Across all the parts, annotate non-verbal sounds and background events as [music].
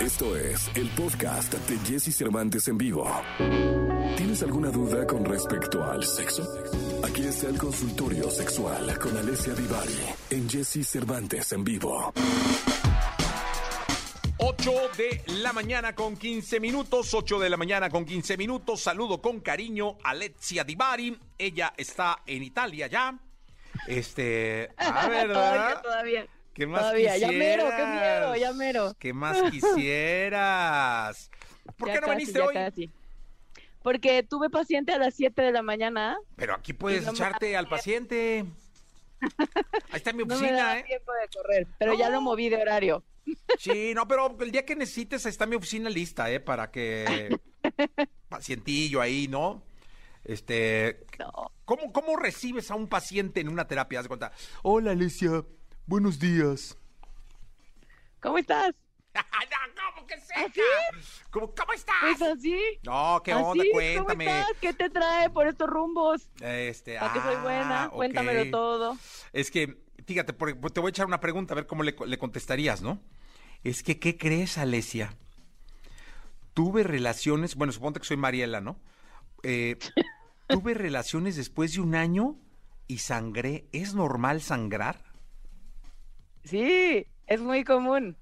Esto es el podcast de Jesse Cervantes en vivo. ¿Tienes alguna duda con respecto al sexo? Aquí está el consultorio sexual con Alessia Divari en Jesse Cervantes en vivo. 8 de la mañana con 15 minutos, 8 de la mañana con 15 minutos. Saludo con cariño a Alessia Divari. Ella está en Italia ya. Este, a [laughs] ver, todavía, todavía. ¿Qué más Todavía, ya quisieras? mero, qué miedo, ya mero. ¿Qué más quisieras? [laughs] ¿Por Ya qué no casi, viniste ya hoy? casi. Porque tuve paciente a las 7 de la mañana. Pero aquí puedes no echarte al paciente. [laughs] Ahí está mi No me oficina, ¿eh? tiempo de correr, pero ya lo moví de horario. Sí, [laughs] no, pero el día que necesites está mi oficina lista, ¿eh? Para que pacientillo ahí, ¿no? Este, No. ¿cómo, ¿cómo recibes a un paciente en una terapia? Haz de cuenta, hola Alicia, buenos días. ¿Cómo estás? [laughs] no, ¿cómo que seca? ¿Así? ¿Cómo, ¿Cómo estás? Pues así. No, ¿qué así, onda? ¿cómo Cuéntame. estás? ¿Qué te trae por estos rumbos? Este, ¿Para qué soy ah, buena? ok. Cuéntamelo todo. Es que, fíjate, por- te voy a echar una pregunta, a ver cómo le, le contestarías, ¿no? Es que, ¿qué crees, Alesia? Tuve relaciones, bueno, suponte que soy Mariela, ¿no? Eh, [laughs] tuve relaciones después de un año y sangré. ¿Es normal sangrar? Sí, es muy común.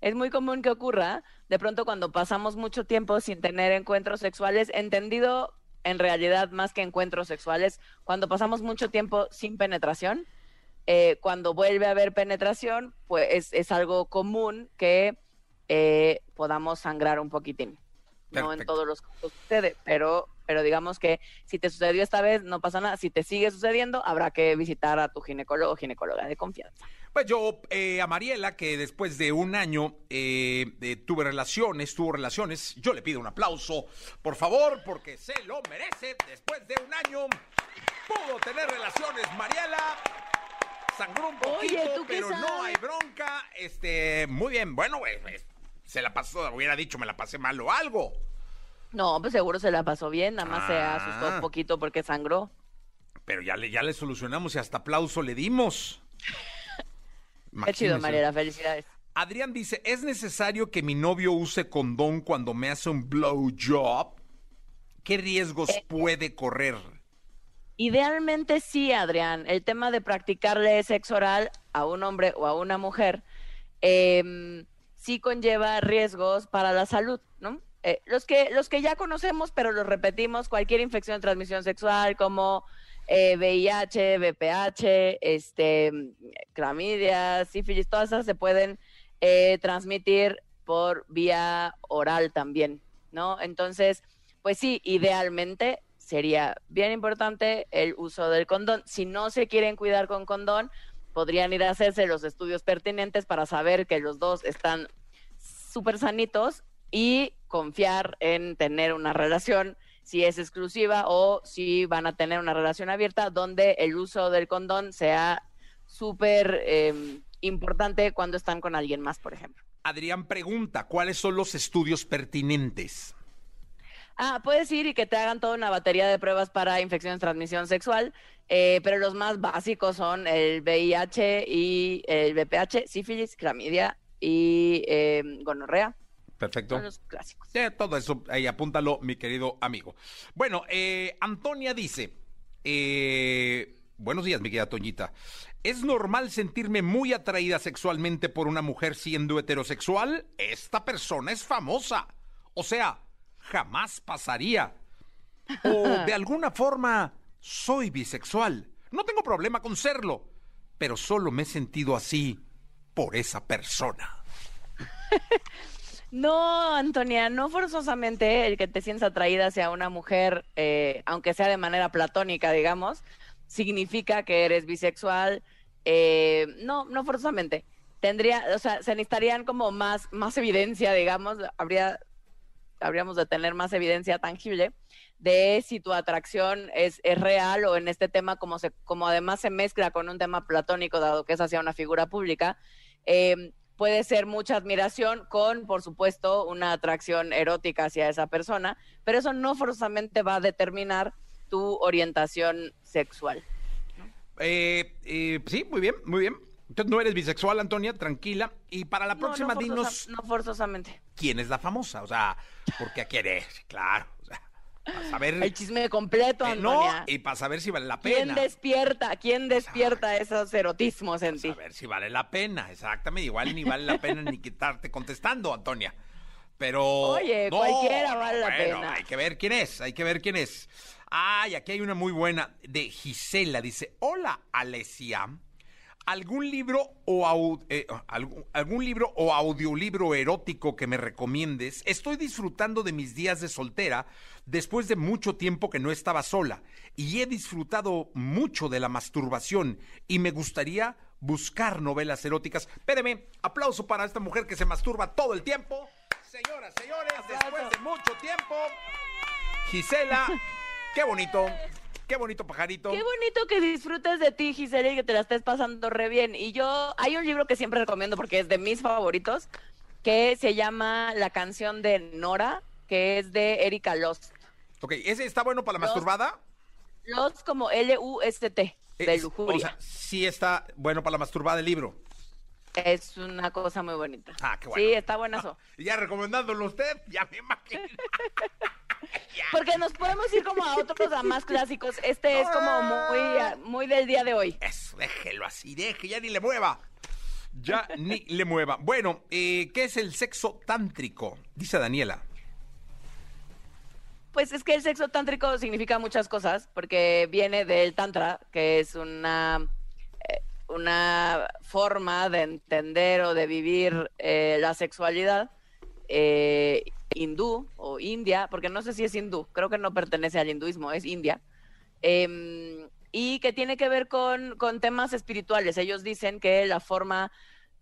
Es muy común que ocurra de pronto cuando pasamos mucho tiempo sin tener encuentros sexuales, entendido en realidad más que encuentros sexuales, cuando pasamos mucho tiempo sin penetración, eh, cuando vuelve a haber penetración, pues es, es algo común que eh, podamos sangrar un poquitín. No en todos los casos sucede, pero, pero digamos que si te sucedió esta vez, no pasa nada. Si te sigue sucediendo, habrá que visitar a tu ginecólogo o ginecóloga de confianza. Pues yo, eh, a Mariela, que después de un año eh, eh, tuve relaciones, tuvo relaciones, yo le pido un aplauso, por favor, porque se lo merece. Después de un año pudo tener relaciones, Mariela. Sangró un poquito, ¿tú qué pero no hay bronca. Este, muy bien, bueno, pues, se la pasó, hubiera dicho, me la pasé mal o algo. No, pues seguro se la pasó bien, nada más se Ah. asustó un poquito porque sangró. Pero ya le, ya le solucionamos y hasta aplauso le dimos. Qué chido, Imagínese. Mariela, felicidades. Adrián dice, ¿es necesario que mi novio use condón cuando me hace un blowjob? ¿Qué riesgos Eh, puede correr? Idealmente sí, Adrián. El tema de practicarle sexo oral a un hombre o a una mujer em, sí conlleva riesgos para la salud, ¿no? Eh, los, que, los que ya conocemos, pero los repetimos, cualquier infección de transmisión sexual como eh, VIH, VPH, este, clamidia, sífilis, todas esas se pueden eh, transmitir por vía oral también, ¿no? Entonces, pues sí, idealmente sería bien importante el uso del condón. Si no se quieren cuidar con condón, podrían ir a hacerse los estudios pertinentes para saber que los dos están súper sanitos y confiar en tener una relación, si es exclusiva o si van a tener una relación abierta, donde el uso del condón sea súper eh, importante cuando están con alguien más, por ejemplo. Adrián pregunta, ¿cuáles son los estudios pertinentes? Ah, puedes ir y que te hagan toda una batería de pruebas para infecciones de transmisión sexual, eh, pero los más básicos son el VIH y el VPH, sífilis, clamidia y eh, gonorrea. Perfecto. Son los clásicos. Sí, todo eso, ahí apúntalo, mi querido amigo. Bueno, eh, Antonia dice, eh, buenos días, mi querida Toñita. ¿Es normal sentirme muy atraída sexualmente por una mujer siendo heterosexual? Esta persona es famosa. O sea, jamás pasaría. O de [laughs] alguna forma, soy bisexual. No tengo problema con serlo, pero solo me he sentido así por esa persona. [laughs] No, Antonia, no forzosamente el que te sientas atraída hacia una mujer, eh, aunque sea de manera platónica, digamos, significa que eres bisexual. Eh, no, no forzosamente. Tendría, o sea, se necesitarían como más, más evidencia, digamos, habría, habríamos de tener más evidencia tangible de si tu atracción es, es real o en este tema como se, como además se mezcla con un tema platónico, dado que es hacia una figura pública, eh, puede ser mucha admiración con, por supuesto, una atracción erótica hacia esa persona, pero eso no forzosamente va a determinar tu orientación sexual. Eh, eh, sí, muy bien, muy bien. Entonces no eres bisexual, Antonia, tranquila. Y para la No, próxima, no, dinos no forzosamente. quién es la famosa. O sea, porque a quién es, claro. O sea, para saber. El chisme completo, eh, no, Antonia. y para saber si vale la ¿Quién pena. despierta? ¿Quién despierta esos erotismos en ti? A ver si vale la pena, exactamente. Igual ni vale la pena ni quitarte contestando, Antonia. Pero. Oye, cualquiera vale la bueno, pena. Hay que ver quién es, hay que ver quién es. Ay, aquí hay una muy buena de Gisela. Dice: Hola, Alesia. ¿Algún libro o eh, algún libro o audiolibro erótico que me recomiendes? Estoy disfrutando de mis días de soltera después de mucho tiempo que no estaba sola y he disfrutado mucho de la masturbación y me gustaría buscar novelas eróticas. Espéreme, aplauso para esta mujer que se masturba todo el tiempo. Señoras, señores, después de mucho tiempo, Gisela, qué bonito, qué bonito pajarito. Qué bonito que disfrutes de ti, Gisela, y que te la estés pasando re bien. Y yo, hay un libro que siempre recomiendo porque es de mis favoritos, que se llama La canción de Nora, que es de Erika Lost. Ok, ¿ese está bueno para la masturbada? Lost como L-U-S-T, de Es- lujuria. O sea, sí está bueno para la masturbada el libro. es una cosa muy bonita. Ah, qué bueno. Sí, está buenazo. Y [laughs] ya recomendándolo usted, ya me imagino. [laughs] Porque nos podemos ir como a otros, a más clásicos. Este es como muy, muy del día de hoy. Eso, déjelo así, deje, ya ni le mueva. Ya ni le mueva. Bueno, eh, ¿qué es el sexo tántrico? Dice Daniela. Pues es que el sexo tántrico significa muchas cosas, porque viene del tantra, que es una, eh, una forma de entender o de vivir eh, la sexualidad eh, hindú o india, porque no sé si es hindú, creo que no pertenece al hinduismo, es india, em, y que tiene que ver con, con temas espirituales. Ellos dicen que la forma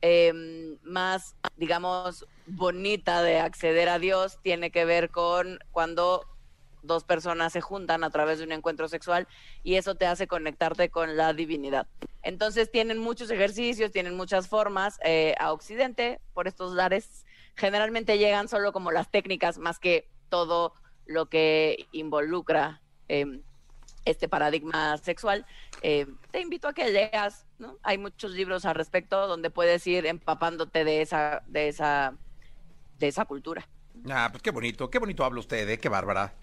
em, más, digamos, bonita de acceder a Dios tiene que ver con cuando dos personas se juntan a través de un encuentro sexual y eso te hace conectarte con la divinidad. Entonces tienen muchos ejercicios, tienen muchas formas. eh, a Occidente, por estos lares, generalmente llegan solo como las técnicas más que todo lo que involucra eh, este paradigma sexual. Eh, te invito a que leas, ¿no? Hay muchos libros al respecto donde puedes ir empapándote de esa, de esa, de esa cultura. Ah, pues qué bonito, qué bonito habla usted, ¿eh? Qué bárbara.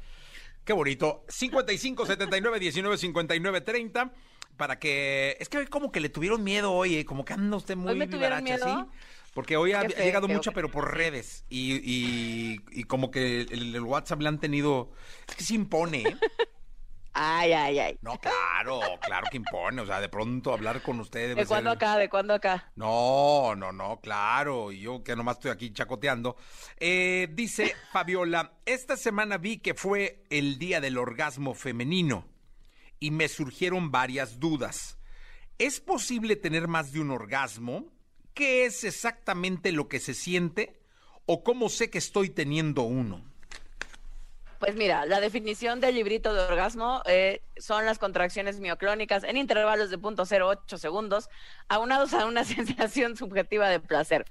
Qué bonito. 55 79 19 59 30 para que es que como que le tuvieron miedo hoy, ¿eh? como que anda usted muy ¿Hoy me vivaracha? ¿sí? Porque hoy ha, llegado mucha, pero por redes. Y, y, y como que el, el WhatsApp le han tenido. Es que se impone, ¿eh? [laughs] Ay, ay, ay. No, claro, claro que impone. O sea, de pronto hablar con usted. debe ¿De cuándo ser- acá? ¿De cuándo acá? No, no, no, claro. Y yo que nomás estoy aquí chacoteando. Eh, dice Fabiola, esta semana vi que fue el día del orgasmo femenino y me surgieron varias dudas. ¿Es posible tener más de un orgasmo? ¿Qué es exactamente lo que se siente? ¿O cómo sé que estoy teniendo uno? Pues mira, la definición del librito de orgasmo eh, son las contracciones mioclónicas en intervalos de 0.08 segundos, aunados a una [laughs] sensación subjetiva de placer.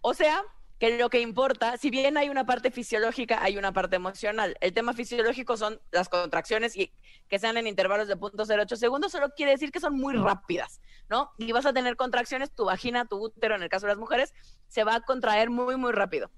O sea, que lo que importa, si bien hay una parte fisiológica, hay una parte emocional. El tema fisiológico son las contracciones y que sean en intervalos de 0.08 segundos, solo quiere decir que son muy rápidas, ¿no? Y vas a tener contracciones, tu vagina, tu útero, en el caso de las mujeres, se va a contraer muy, muy rápido.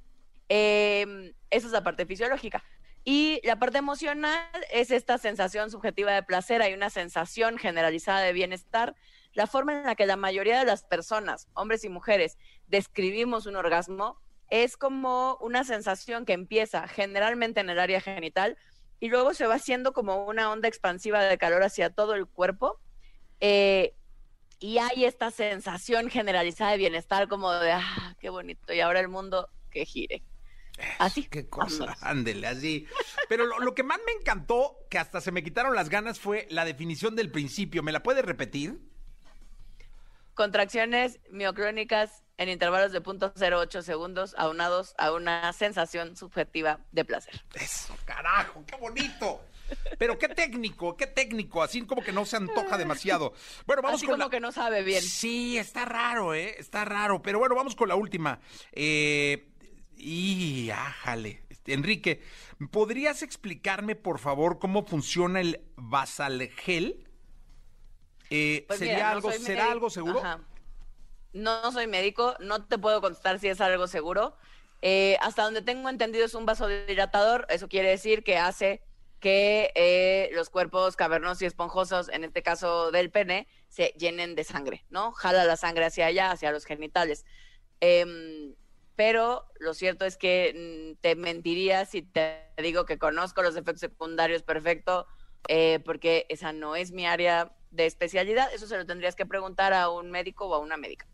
Eh, esa es la parte fisiológica. Y la parte emocional es esta sensación subjetiva de placer, hay una sensación generalizada de bienestar. La forma en la que la mayoría de las personas, hombres y mujeres, describimos un orgasmo es como una sensación que empieza generalmente en el área genital y luego se va haciendo como una onda expansiva de calor hacia todo el cuerpo. Eh, y hay esta sensación generalizada de bienestar como de, ah, qué bonito, y ahora el mundo que gire. Así. Qué cosa, ándele, así. Pero lo, lo que más me encantó, que hasta se me quitaron las ganas, fue la definición del principio. ¿Me la puede repetir? Contracciones mioclónicas en intervalos de 0.08 segundos aunados a una sensación subjetiva de placer. Eso, carajo, qué bonito. Pero qué técnico, qué técnico, así como que no se antoja demasiado. Bueno, vamos Así con como la... que no sabe bien. Sí, está raro, ¿eh? Está raro. Pero bueno, vamos con la última. Eh, y, ájale. Enrique, ¿podrías explicarme, por favor, cómo funciona el basalgel? Eh, Pues ¿Sería mira, no algo, será algo seguro? Ajá. no soy médico, no te puedo contestar si es algo seguro. Eh, hasta donde tengo entendido es un vasodilatador, eso quiere decir que hace que eh, los cuerpos cavernosos y esponjosos, en este caso del pene, se llenen de sangre, ¿no? Jala la sangre hacia allá, hacia los genitales. Em, pero lo cierto es que mm, te mentiría si te digo que conozco los efectos secundarios perfecto, porque esa no es mi área de especialidad. Eso se lo tendrías que preguntar a un médico o a una médica.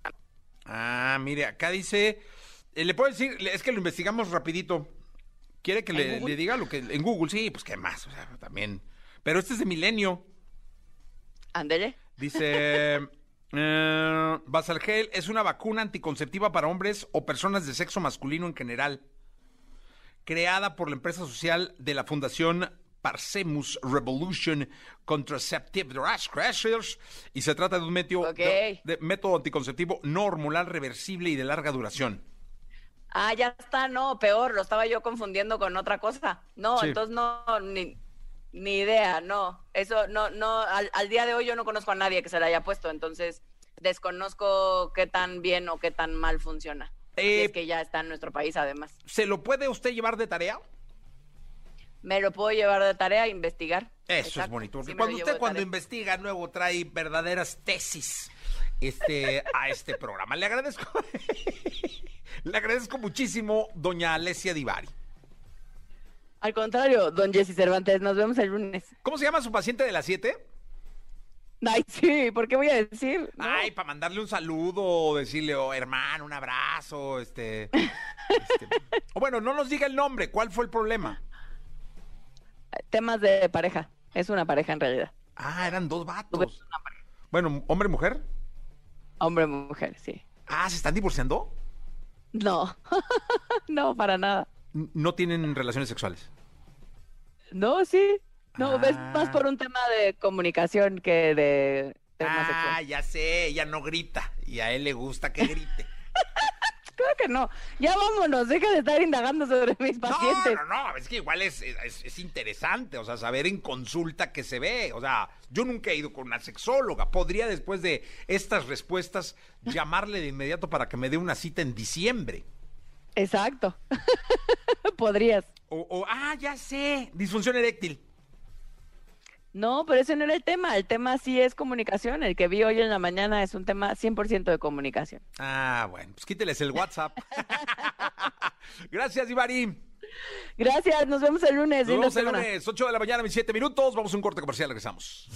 Ah, mire, acá dice, eh, le puedo decir, es que lo investigamos rapidito. ¿Quiere que le, le, diga lo que en Google? Sí, pues qué más, o sea, también. Pero este es de Milenio. Ándele. Dice, [laughs] eh, Basalgel es una vacuna anticonceptiva para hombres o personas de sexo masculino en general, creada por la empresa social de la Fundación Parsemus Revolution Contraceptive y se trata de un método, de, método anticonceptivo no hormonal reversible y de larga duración. Ah, ya está, no, peor, lo estaba yo confundiendo con otra cosa. No, entonces no, ni, ni, idea, no. Eso, no, no, al, día de hoy yo no conozco a nadie que se la haya puesto, entonces desconozco qué tan bien o qué tan mal funciona. es eh, que ya está en nuestro país, además. ¿Se lo puede usted llevar de tarea? Me lo puedo llevar de tarea a investigar. Eso es bonito, porque cuando usted cuando investiga nuevo trae verdaderas tesis este, a este programa. Le agradezco. [laughs] Le agradezco muchísimo, doña Alessia Divari. Al contrario, don Jesse Cervantes, nos vemos el lunes. ¿Cómo se llama su paciente de las 7? Ay, sí, ¿por qué voy a decir? Ay, para mandarle un saludo, decirle, oh, hermano, un abrazo, este... este [laughs] o bueno, no nos diga el nombre, ¿cuál fue el problema? Temas de pareja, es una pareja en realidad. Ah, eran dos vatos. Bueno, ¿hombre-mujer? Hombre-mujer, sí. Ah, ¿se están divorciando? No, [laughs] no, para nada. ¿No tienen relaciones sexuales? No, sí. No, es más por un tema de comunicación que de tema ah, ya sé, ella no grita y a él le gusta que grite. Que no. Ya vámonos, deja de estar indagando sobre mis pacientes. No, no, no, es que igual es, es, interesante, o sea, saber en consulta qué se ve. O sea, yo nunca he ido con una sexóloga. Podría después de estas respuestas llamarle de inmediato para que me dé una cita en diciembre. Exacto. [laughs] Podrías. O, o, ah, ya sé, disfunción eréctil. No, pero ese no era el tema. El tema sí es comunicación. El que vi hoy en la mañana es un tema 100% de comunicación. Ah, bueno, pues quíteles el WhatsApp. [laughs] Gracias, Ivari. Gracias, nos vemos el lunes. Nos vemos el lunes, 8 de la mañana, 27 minutos. Vamos a un corte comercial, regresamos.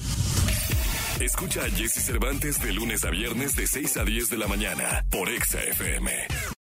Escucha a Jesse Cervantes de lunes a viernes de 6 a 10 de la mañana por Exa FM.